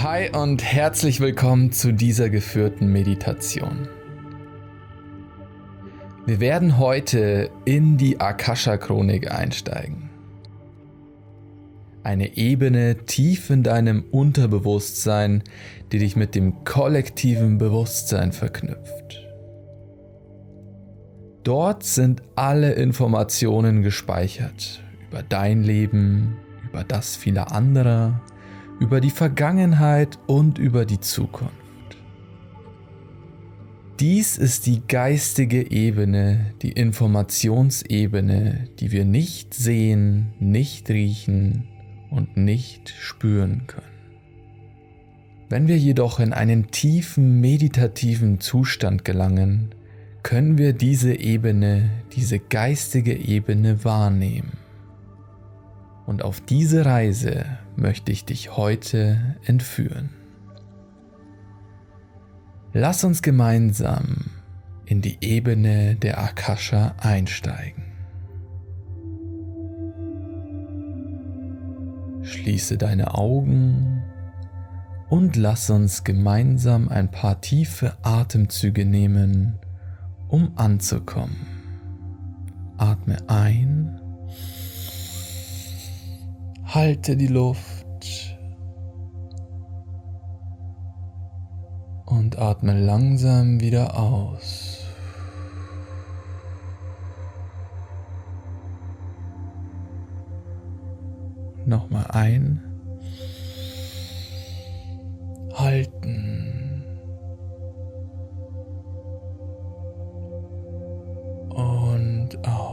Hi und herzlich willkommen zu dieser geführten Meditation. Wir werden heute in die Akasha-Chronik einsteigen. Eine Ebene tief in deinem Unterbewusstsein, die dich mit dem kollektiven Bewusstsein verknüpft. Dort sind alle Informationen gespeichert über dein Leben, über das vieler anderer, über die Vergangenheit und über die Zukunft. Dies ist die geistige Ebene, die Informationsebene, die wir nicht sehen, nicht riechen und nicht spüren können. Wenn wir jedoch in einen tiefen meditativen Zustand gelangen, können wir diese Ebene, diese geistige Ebene wahrnehmen. Und auf diese Reise möchte ich dich heute entführen. Lass uns gemeinsam in die Ebene der Akasha einsteigen. Schließe deine Augen und lass uns gemeinsam ein paar tiefe Atemzüge nehmen, um anzukommen. Atme ein Halte die Luft und atme langsam wieder aus. Nochmal ein. Halten. Und aus.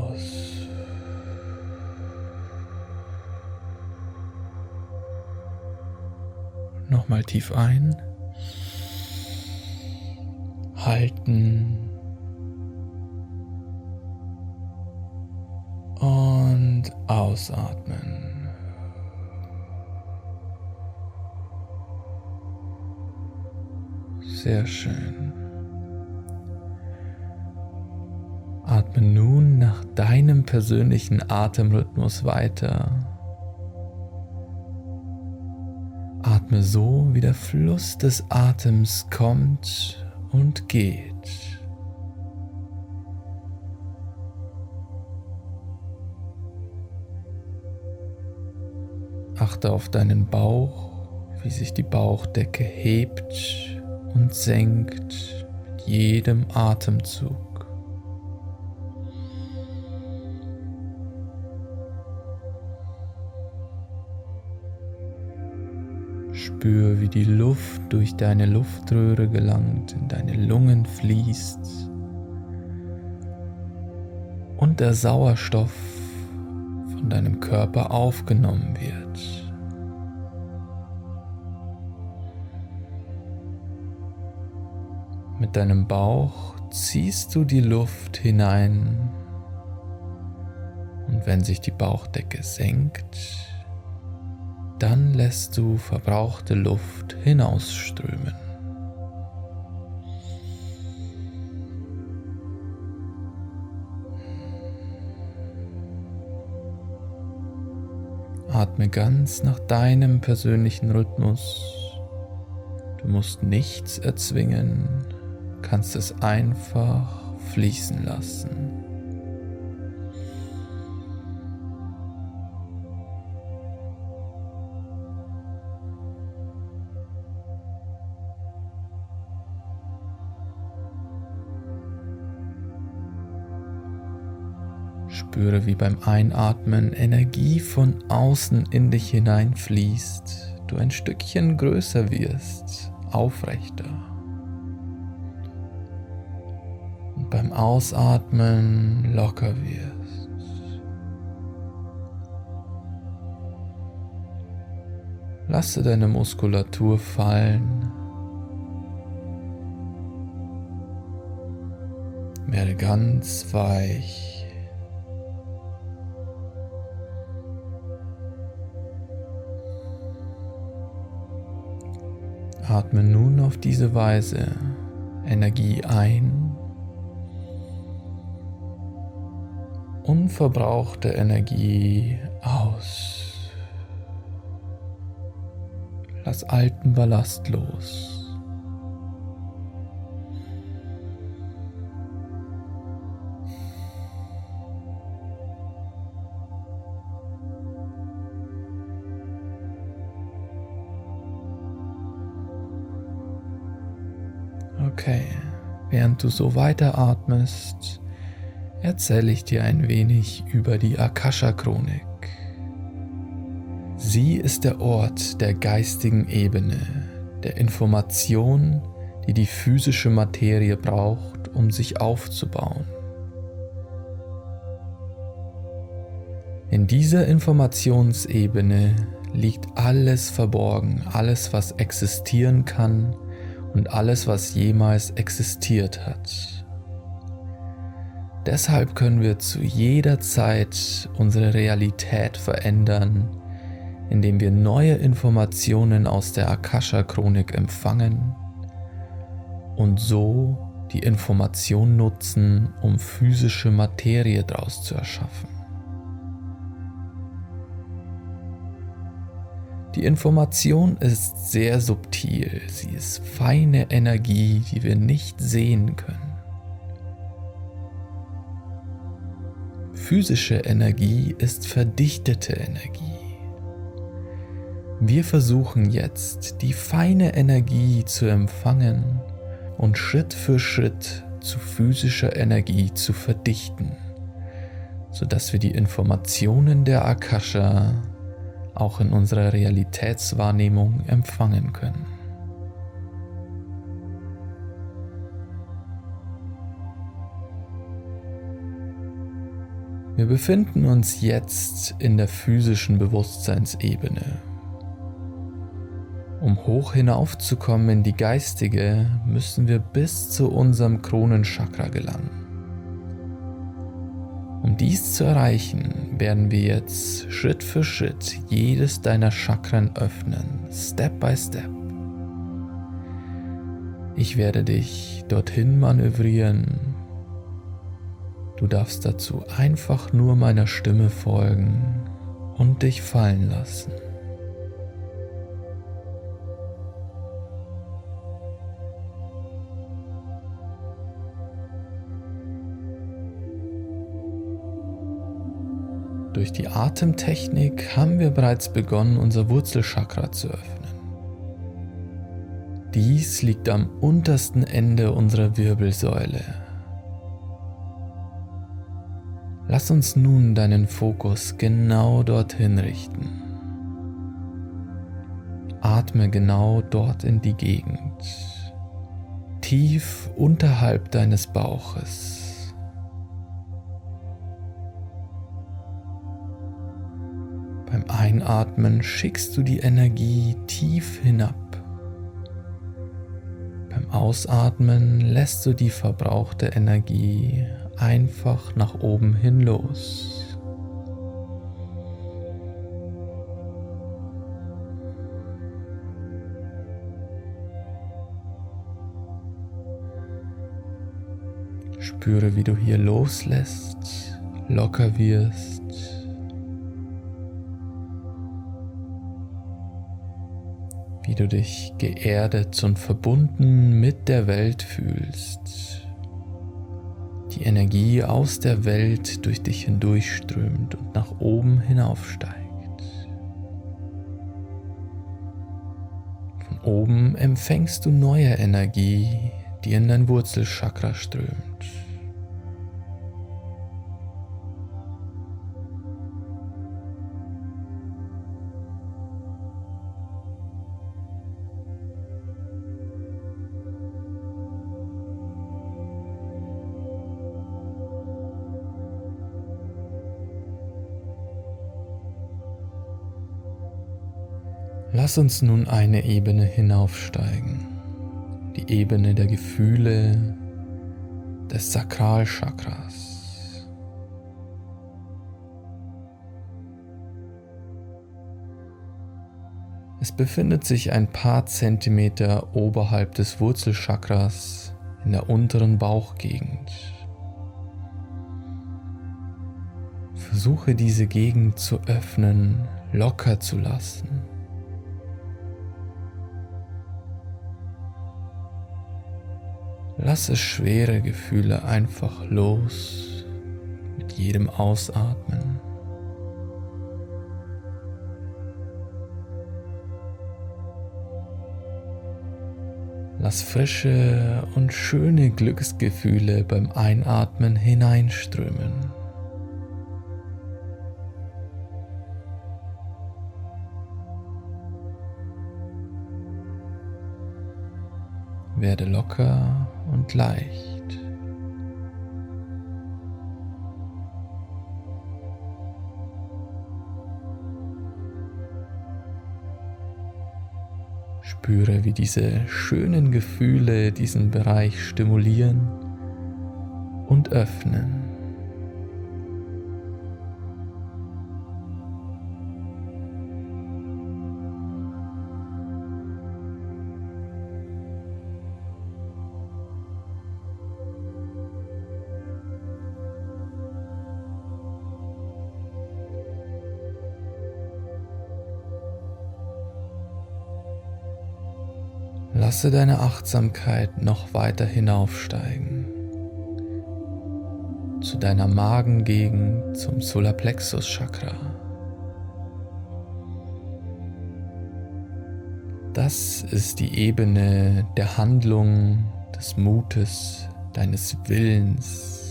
Nochmal tief ein. Halten. Und ausatmen. Sehr schön. Atme nun nach deinem persönlichen Atemrhythmus weiter. Atme so, wie der Fluss des Atems kommt und geht. Achte auf deinen Bauch, wie sich die Bauchdecke hebt und senkt mit jedem Atemzug. Spür, wie die Luft durch deine Luftröhre gelangt, in deine Lungen fließt und der Sauerstoff von deinem Körper aufgenommen wird. Mit deinem Bauch ziehst du die Luft hinein und wenn sich die Bauchdecke senkt, dann lässt du verbrauchte Luft hinausströmen. Atme ganz nach deinem persönlichen Rhythmus. Du musst nichts erzwingen, kannst es einfach fließen lassen. Spüre, wie beim Einatmen Energie von außen in dich hineinfließt, du ein Stückchen größer wirst, aufrechter. Und beim Ausatmen locker wirst. Lasse deine Muskulatur fallen. Werde ganz weich. Atme nun auf diese Weise Energie ein, unverbrauchte Energie aus. Lass alten Ballast los. Du so weiteratmest, erzähle ich dir ein wenig über die Akasha-Chronik. Sie ist der Ort der geistigen Ebene, der Information, die die physische Materie braucht, um sich aufzubauen. In dieser Informationsebene liegt alles verborgen, alles was existieren kann und alles, was jemals existiert hat. Deshalb können wir zu jeder Zeit unsere Realität verändern, indem wir neue Informationen aus der Akasha-Chronik empfangen und so die Information nutzen, um physische Materie daraus zu erschaffen. Die Information ist sehr subtil, sie ist feine Energie, die wir nicht sehen können. Physische Energie ist verdichtete Energie. Wir versuchen jetzt, die feine Energie zu empfangen und Schritt für Schritt zu physischer Energie zu verdichten, sodass wir die Informationen der Akasha auch in unserer Realitätswahrnehmung empfangen können. Wir befinden uns jetzt in der physischen Bewusstseinsebene. Um hoch hinaufzukommen in die geistige, müssen wir bis zu unserem Kronenchakra gelangen. Um dies zu erreichen, werden wir jetzt Schritt für Schritt jedes deiner Chakren öffnen, Step by Step. Ich werde dich dorthin manövrieren. Du darfst dazu einfach nur meiner Stimme folgen und dich fallen lassen. Durch die Atemtechnik haben wir bereits begonnen, unser Wurzelchakra zu öffnen. Dies liegt am untersten Ende unserer Wirbelsäule. Lass uns nun deinen Fokus genau dorthin richten. Atme genau dort in die Gegend, tief unterhalb deines Bauches. Einatmen schickst du die Energie tief hinab. Beim Ausatmen lässt du die verbrauchte Energie einfach nach oben hin los. Spüre, wie du hier loslässt, locker wirst wie du dich geerdet und verbunden mit der Welt fühlst. Die Energie aus der Welt durch dich hindurchströmt und nach oben hinaufsteigt. Von oben empfängst du neue Energie, die in dein Wurzelchakra strömt. Lass uns nun eine Ebene hinaufsteigen, die Ebene der Gefühle des Sakralchakras. Es befindet sich ein paar Zentimeter oberhalb des Wurzelchakras in der unteren Bauchgegend. Versuche diese Gegend zu öffnen, locker zu lassen. Lasse schwere Gefühle einfach los mit jedem Ausatmen. Lass frische und schöne Glücksgefühle beim Einatmen hineinströmen. Werde locker und leicht. Spüre, wie diese schönen Gefühle diesen Bereich stimulieren und öffnen. Lasse deine Achtsamkeit noch weiter hinaufsteigen zu deiner Magengegend, zum Solarplexus Chakra. Das ist die Ebene der Handlung, des Mutes, deines Willens,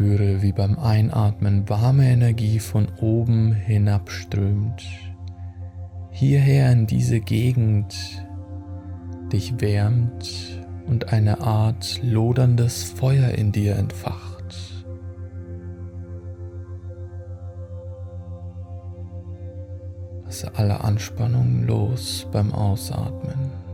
Spüre, wie beim Einatmen warme Energie von oben hinabströmt, hierher in diese Gegend dich wärmt und eine Art loderndes Feuer in dir entfacht. Lasse alle Anspannung los beim Ausatmen.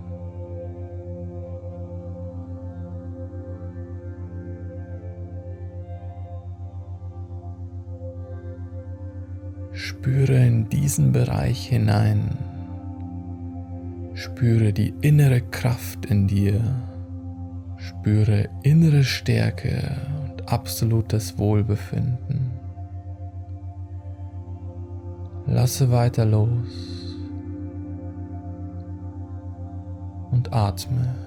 Spüre in diesen Bereich hinein. Spüre die innere Kraft in dir. Spüre innere Stärke und absolutes Wohlbefinden. Lasse weiter los und atme.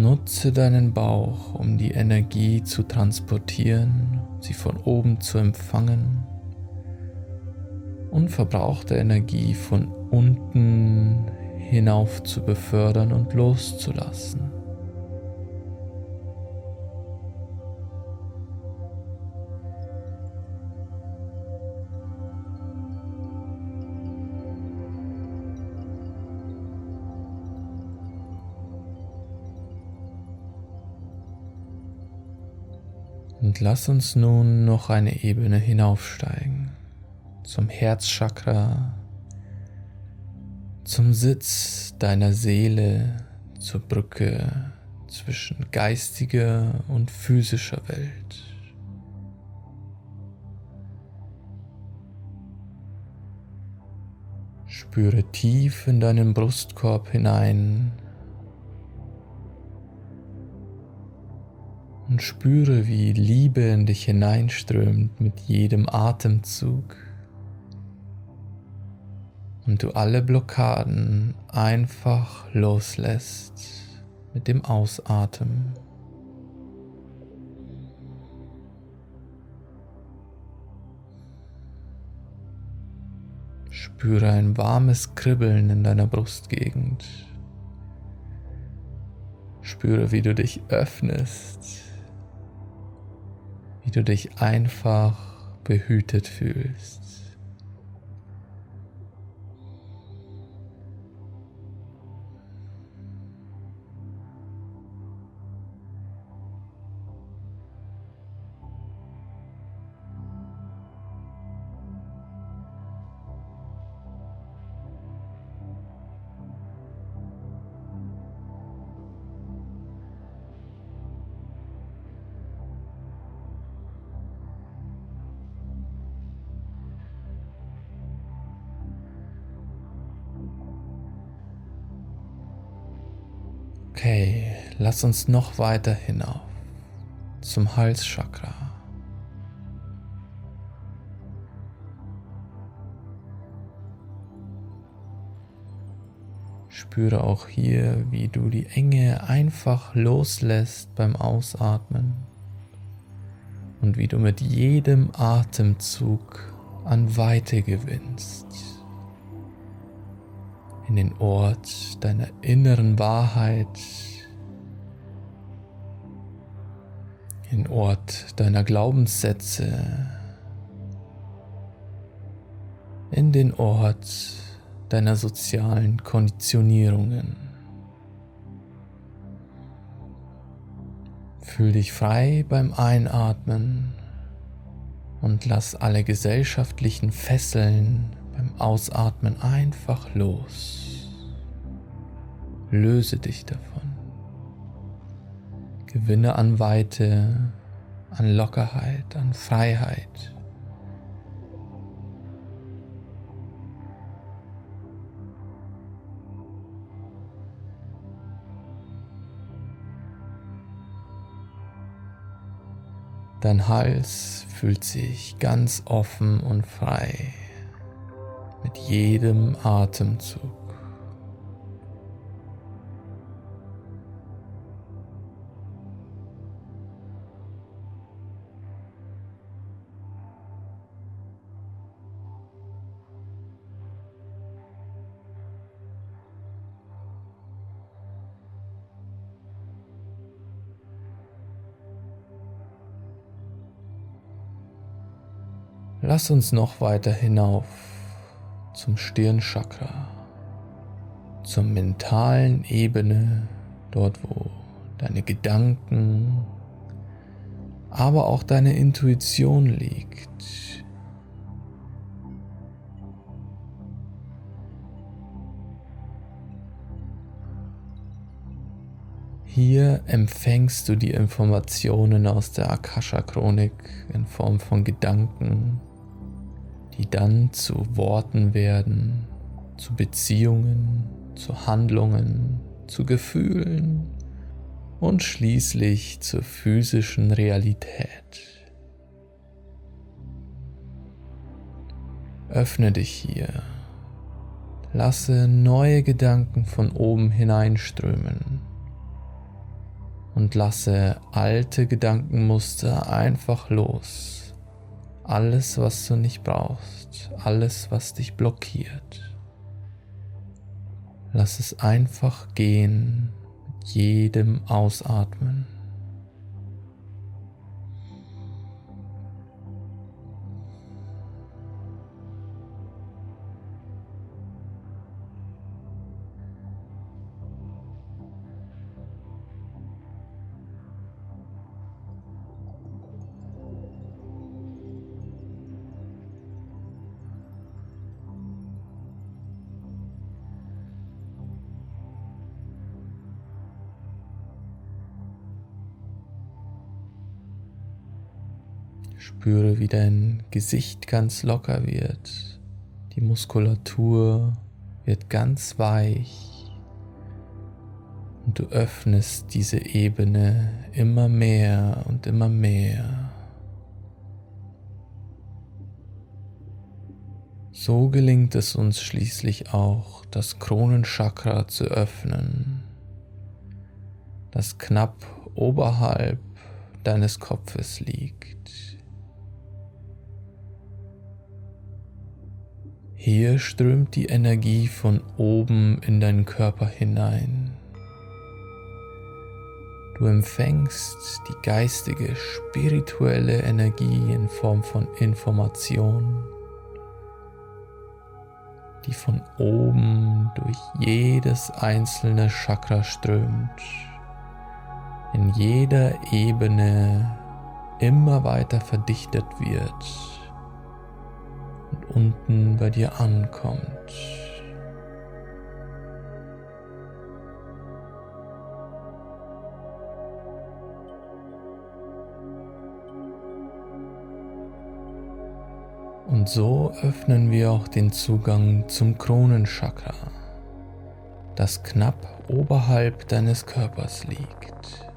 Nutze deinen Bauch, um die Energie zu transportieren, sie von oben zu empfangen und verbrauchte Energie von unten hinauf zu befördern und loszulassen. Und lass uns nun noch eine Ebene hinaufsteigen. Zum Herzchakra, zum Sitz deiner Seele, zur Brücke zwischen geistiger und physischer Welt. Spüre tief in deinen Brustkorb hinein und spüre, wie Liebe in dich hineinströmt mit jedem Atemzug und du alle Blockaden einfach loslässt mit dem Ausatmen. Spüre ein warmes Kribbeln in deiner Brustgegend. Spüre, wie du dich öffnest wie du dich einfach behütet fühlst. Lass uns noch weiter hinauf zum Halschakra. Spüre auch hier, wie du die Enge einfach loslässt beim Ausatmen und wie du mit jedem Atemzug an Weite gewinnst. In den Ort deiner inneren Wahrheit, den Ort deiner Glaubenssätze, in den Ort deiner sozialen Konditionierungen. Fühl dich frei beim Einatmen und lass alle gesellschaftlichen Fesseln beim Ausatmen einfach los. Löse dich davon. Gewinne an Weite, an Lockerheit, an Freiheit. Dein Hals fühlt sich ganz offen und frei mit jedem Atemzug. Lass uns noch weiter hinauf zum Stirnchakra, zur mentalen Ebene, dort wo deine Gedanken, aber auch deine Intuition liegt. Hier empfängst du die Informationen aus der Akasha-Chronik in Form von Gedanken, die dann zu Worten werden, zu Beziehungen, zu Handlungen, zu Gefühlen und schließlich zur physischen Realität. Öffne dich hier. Lasse neue Gedanken von oben hineinströmen und lasse alte Gedankenmuster einfach los alles, was du nicht brauchst, alles, was dich blockiert. Lass es einfach gehen mit jedem Ausatmen. Spüre, wie dein Gesicht ganz locker wird. Die Muskulatur wird ganz weich. Und du öffnest diese Ebene immer mehr und immer mehr. So gelingt es uns schließlich auch, das Kronenchakra zu öffnen, das knapp oberhalb deines Kopfes liegt. Hier strömt die Energie von oben in deinen Körper hinein. Du empfängst die geistige, spirituelle Energie in Form von Information, die von oben durch jedes einzelne Chakra strömt, in jeder Ebene immer weiter verdichtet wird unten bei dir ankommt. Und so öffnen wir auch den Zugang zum Kronenchakra, das knapp oberhalb deines Körpers liegt.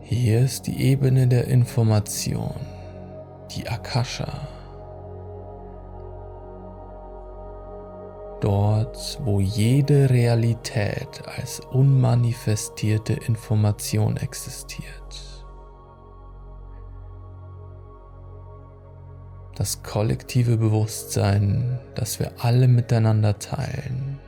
Hier ist die Ebene der Information, die Akasha. Dort, wo jede Realität als unmanifestierte Information existiert. Das kollektive Bewusstsein, das wir alle miteinander teilen.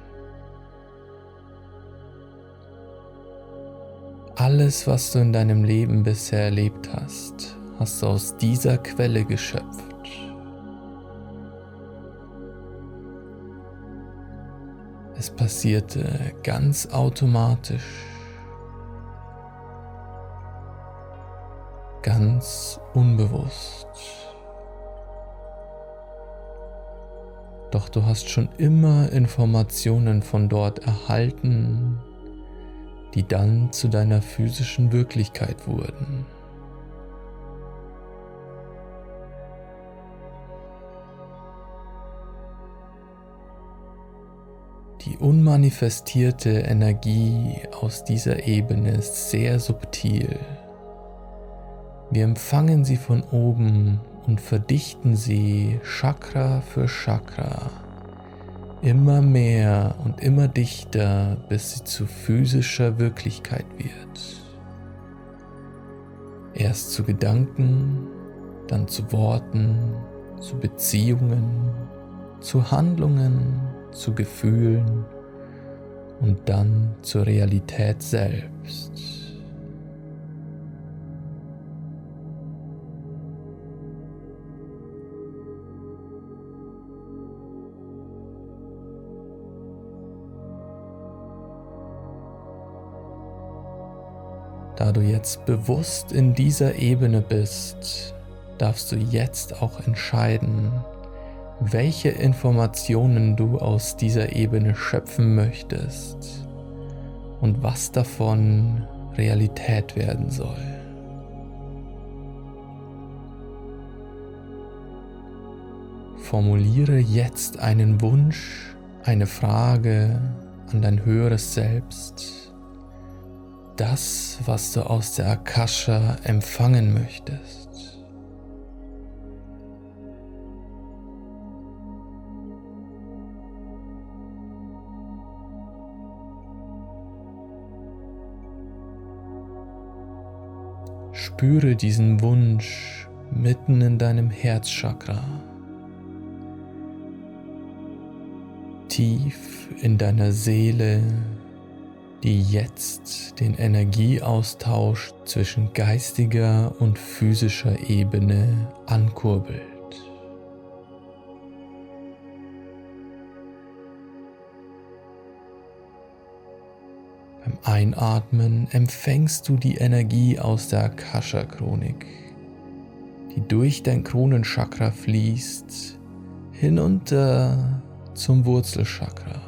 Alles, was du in deinem Leben bisher erlebt hast, hast du aus dieser Quelle geschöpft. Es passierte ganz automatisch, ganz unbewusst. Doch du hast schon immer Informationen von dort erhalten die dann zu deiner physischen Wirklichkeit wurden. Die unmanifestierte Energie aus dieser Ebene ist sehr subtil. Wir empfangen sie von oben und verdichten sie Chakra für Chakra immer mehr und immer dichter, bis sie zu physischer Wirklichkeit wird. Erst zu Gedanken, dann zu Worten, zu Beziehungen, zu Handlungen, zu Gefühlen und dann zur Realität selbst. Da du jetzt bewusst in dieser Ebene bist, darfst du jetzt auch entscheiden, welche Informationen du aus dieser Ebene schöpfen möchtest und was davon Realität werden soll. Formuliere jetzt einen Wunsch, eine Frage an dein höheres Selbst das, was du aus der Akasha empfangen möchtest. Spüre diesen Wunsch mitten in deinem Herzchakra, tief in deiner Seele die jetzt den Energieaustausch zwischen geistiger und physischer Ebene ankurbelt. Einatmen empfängst du die Energie aus der Akasha-Chronik, die durch dein Kronenchakra fließt, hinunter zum Wurzelchakra.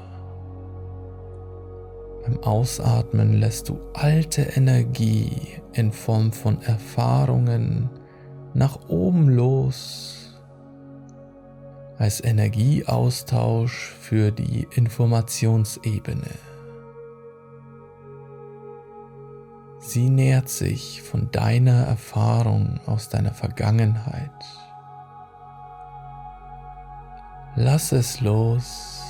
Beim Ausatmen lässt du alte Energie in Form von Erfahrungen nach oben los als Energieaustausch für die Informationsebene. Sie nährt sich von deiner Erfahrung aus deiner Vergangenheit. Lass es los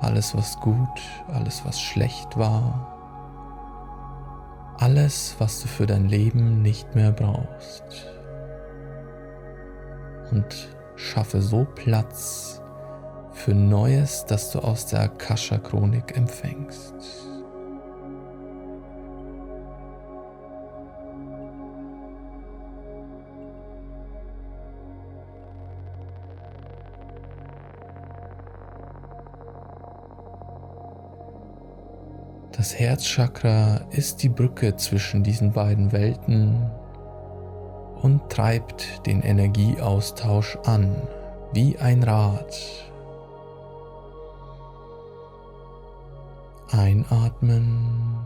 alles was gut, alles was schlecht war, alles was du für dein Leben nicht mehr brauchst. Und schaffe so Platz für Neues, das du aus der Akasha-Chronik empfängst. Das Herzchakra ist die Brücke zwischen diesen beiden Welten und treibt den Energieaustausch an wie ein Rad. Einatmen,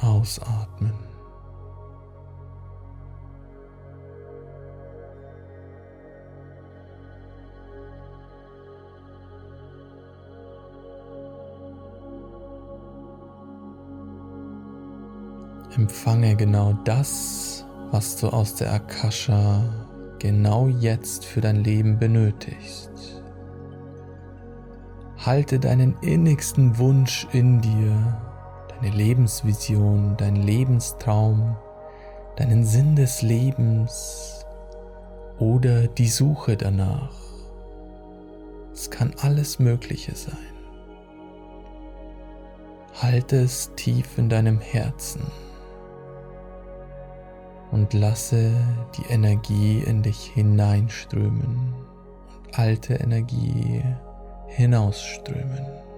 ausatmen. Empfange genau das, was du aus der Akasha genau jetzt für dein Leben benötigst. Halte deinen innigsten Wunsch in dir, deine Lebensvision, dein Lebenstraum, deinen Sinn des Lebens oder die Suche danach. Es kann alles Mögliche sein. Halte es tief in deinem Herzen und lasse die Energie in dich hineinströmen und alte Energie hinausströmen.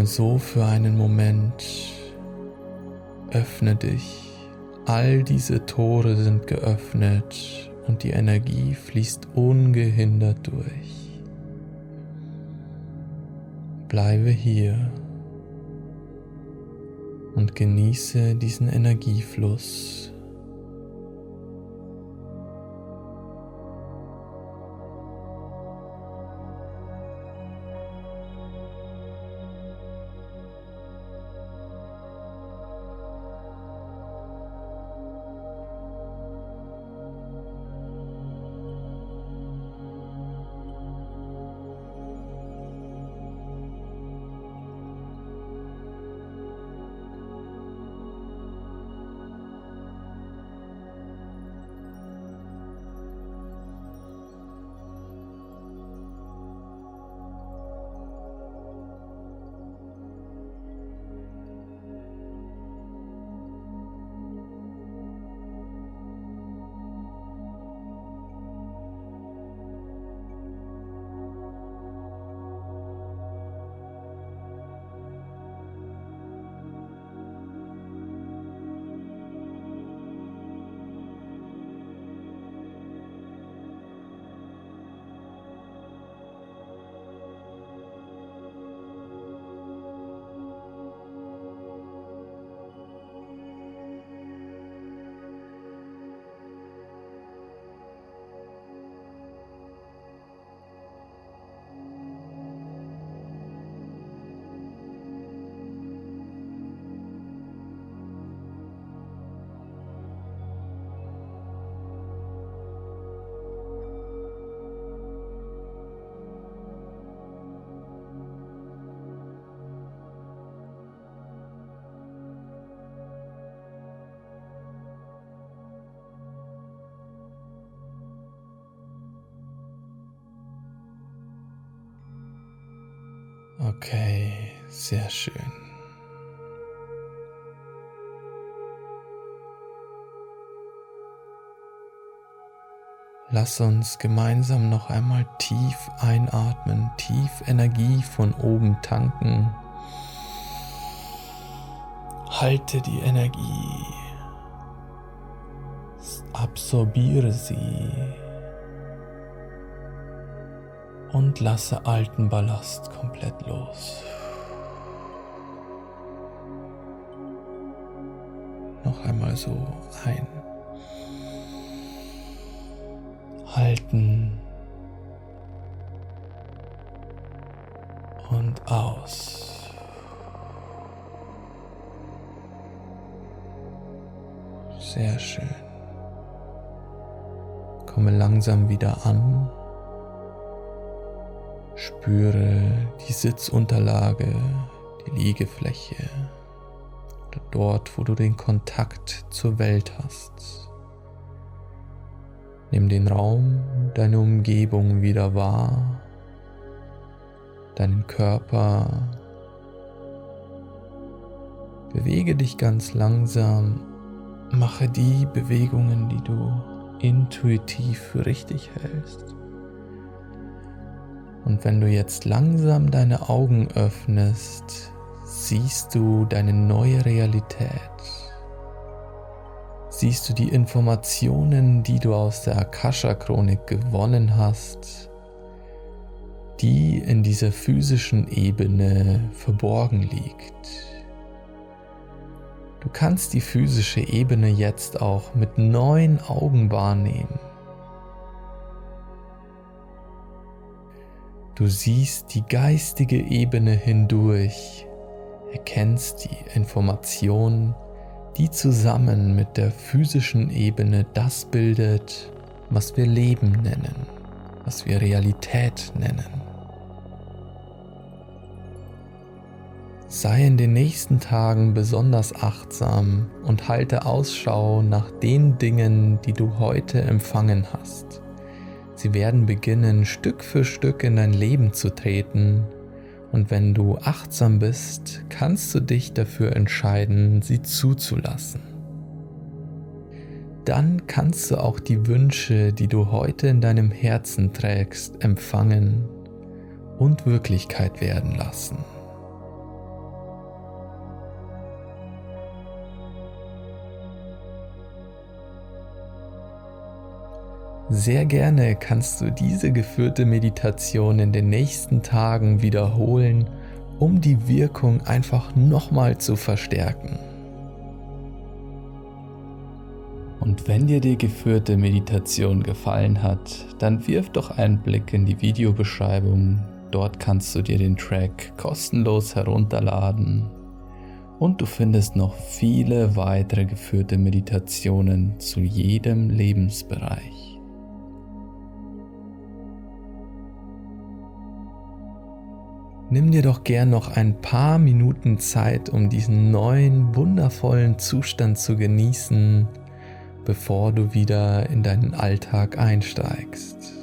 Atme so für einen Moment. Öffne dich. All diese Tore sind geöffnet und die Energie fließt ungehindert durch. Bleibe hier und genieße diesen Energiefluss. Okay, sehr schön. Lass uns gemeinsam noch einmal tief einatmen, tief Energie von oben tanken. Halte die Energie, absorbiere sie und lasse alten Ballast komplett los. Noch einmal so ein. Halten und aus. Sehr schön. Komme langsam wieder an Spüre die Sitzunterlage, die Liegefläche dort, wo du den Kontakt zur Welt hast. Nimm den Raum, deine Umgebung wieder wahr, deinen Körper. Bewege dich ganz langsam, mache die Bewegungen, die du intuitiv für richtig hältst. Und wenn du jetzt langsam deine Augen öffnest, siehst du deine neue Realität. Siehst du die Informationen, die du aus der Akasha-Chronik gewonnen hast, die in dieser physischen Ebene verborgen liegt. Du kannst die physische Ebene jetzt auch mit neuen Augen wahrnehmen. Du siehst die geistige Ebene hindurch, erkennst die Informationen, die zusammen mit der physischen Ebene das bildet, was wir Leben nennen, was wir Realität nennen. Sei in den nächsten Tagen besonders achtsam und halte Ausschau nach den Dingen, die du heute empfangen hast. Sie werden beginnen, Stück für Stück in dein Leben zu treten, und wenn du achtsam bist, kannst du dich dafür entscheiden, sie zuzulassen. Dann kannst du auch die Wünsche, die du heute in deinem Herzen trägst, empfangen und Wirklichkeit werden lassen. Sehr gerne kannst du diese geführte Meditation in den nächsten Tagen wiederholen, um die Wirkung einfach nochmal zu verstärken. Und wenn dir die geführte Meditation gefallen hat, dann wirf doch einen Blick in die Videobeschreibung. Dort kannst du dir den Track kostenlos herunterladen. Und du findest noch viele weitere geführte Meditationen zu jedem Lebensbereich. Nimm dir doch gern noch ein paar Minuten Zeit, um diesen neuen, wundervollen Zustand zu genießen, bevor du wieder in deinen Alltag einsteigst.